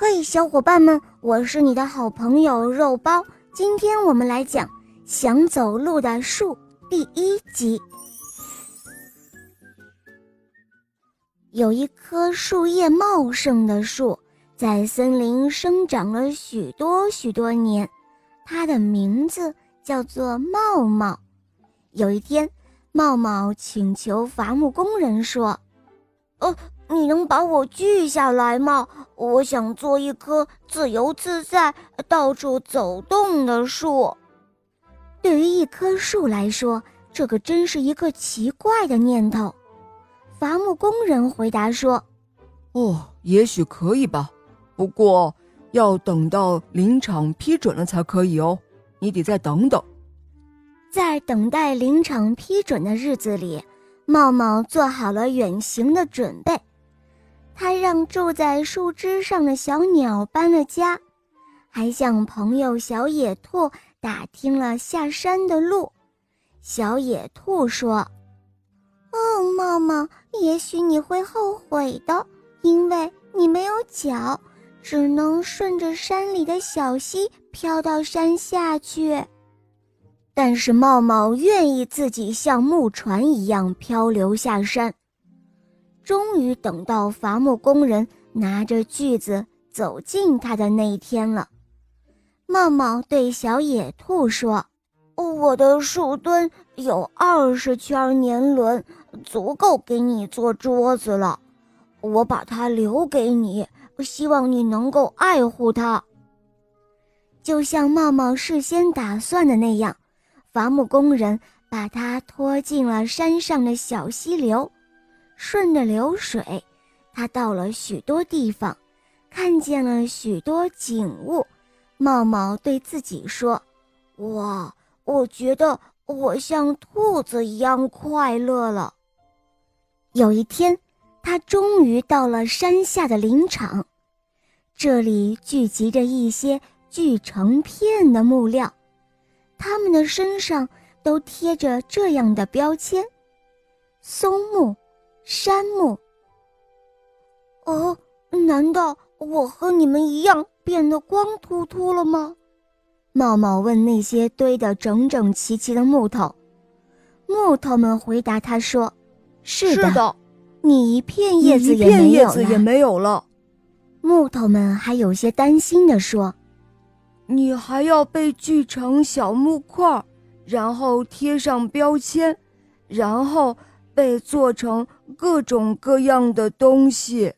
嘿，小伙伴们，我是你的好朋友肉包。今天我们来讲《想走路的树》第一集。有一棵树叶茂盛的树，在森林生长了许多许多年，它的名字叫做茂茂。有一天，茂茂请求伐木工人说：“呃。”你能把我锯下来吗？我想做一棵自由自在、到处走动的树。对于一棵树来说，这可真是一个奇怪的念头。伐木工人回答说：“哦，也许可以吧，不过要等到林场批准了才可以哦。你得再等等。”在等待林场批准的日子里，茂茂做好了远行的准备。他让住在树枝上的小鸟搬了家，还向朋友小野兔打听了下山的路。小野兔说：“哦，茂茂，也许你会后悔的，因为你没有脚，只能顺着山里的小溪飘到山下去。但是茂茂愿意自己像木船一样漂流下山。”终于等到伐木工人拿着锯子走近他的那一天了。茂茂对小野兔说：“我的树墩有二十圈年轮，足够给你做桌子了。我把它留给你，希望你能够爱护它。”就像茂茂事先打算的那样，伐木工人把它拖进了山上的小溪流。顺着流水，他到了许多地方，看见了许多景物。茂茂对自己说：“哇，我觉得我像兔子一样快乐了。”有一天，他终于到了山下的林场，这里聚集着一些锯成片的木料，他们的身上都贴着这样的标签：松木。山木。哦，难道我和你们一样变得光秃秃了吗？茂茂问那些堆得整整齐齐的木头。木头们回答他说：“是的，你一片叶子也没有了。”木头们还有些担心地说：“你还要被锯成小木块，然后贴上标签，然后……”被做成各种各样的东西。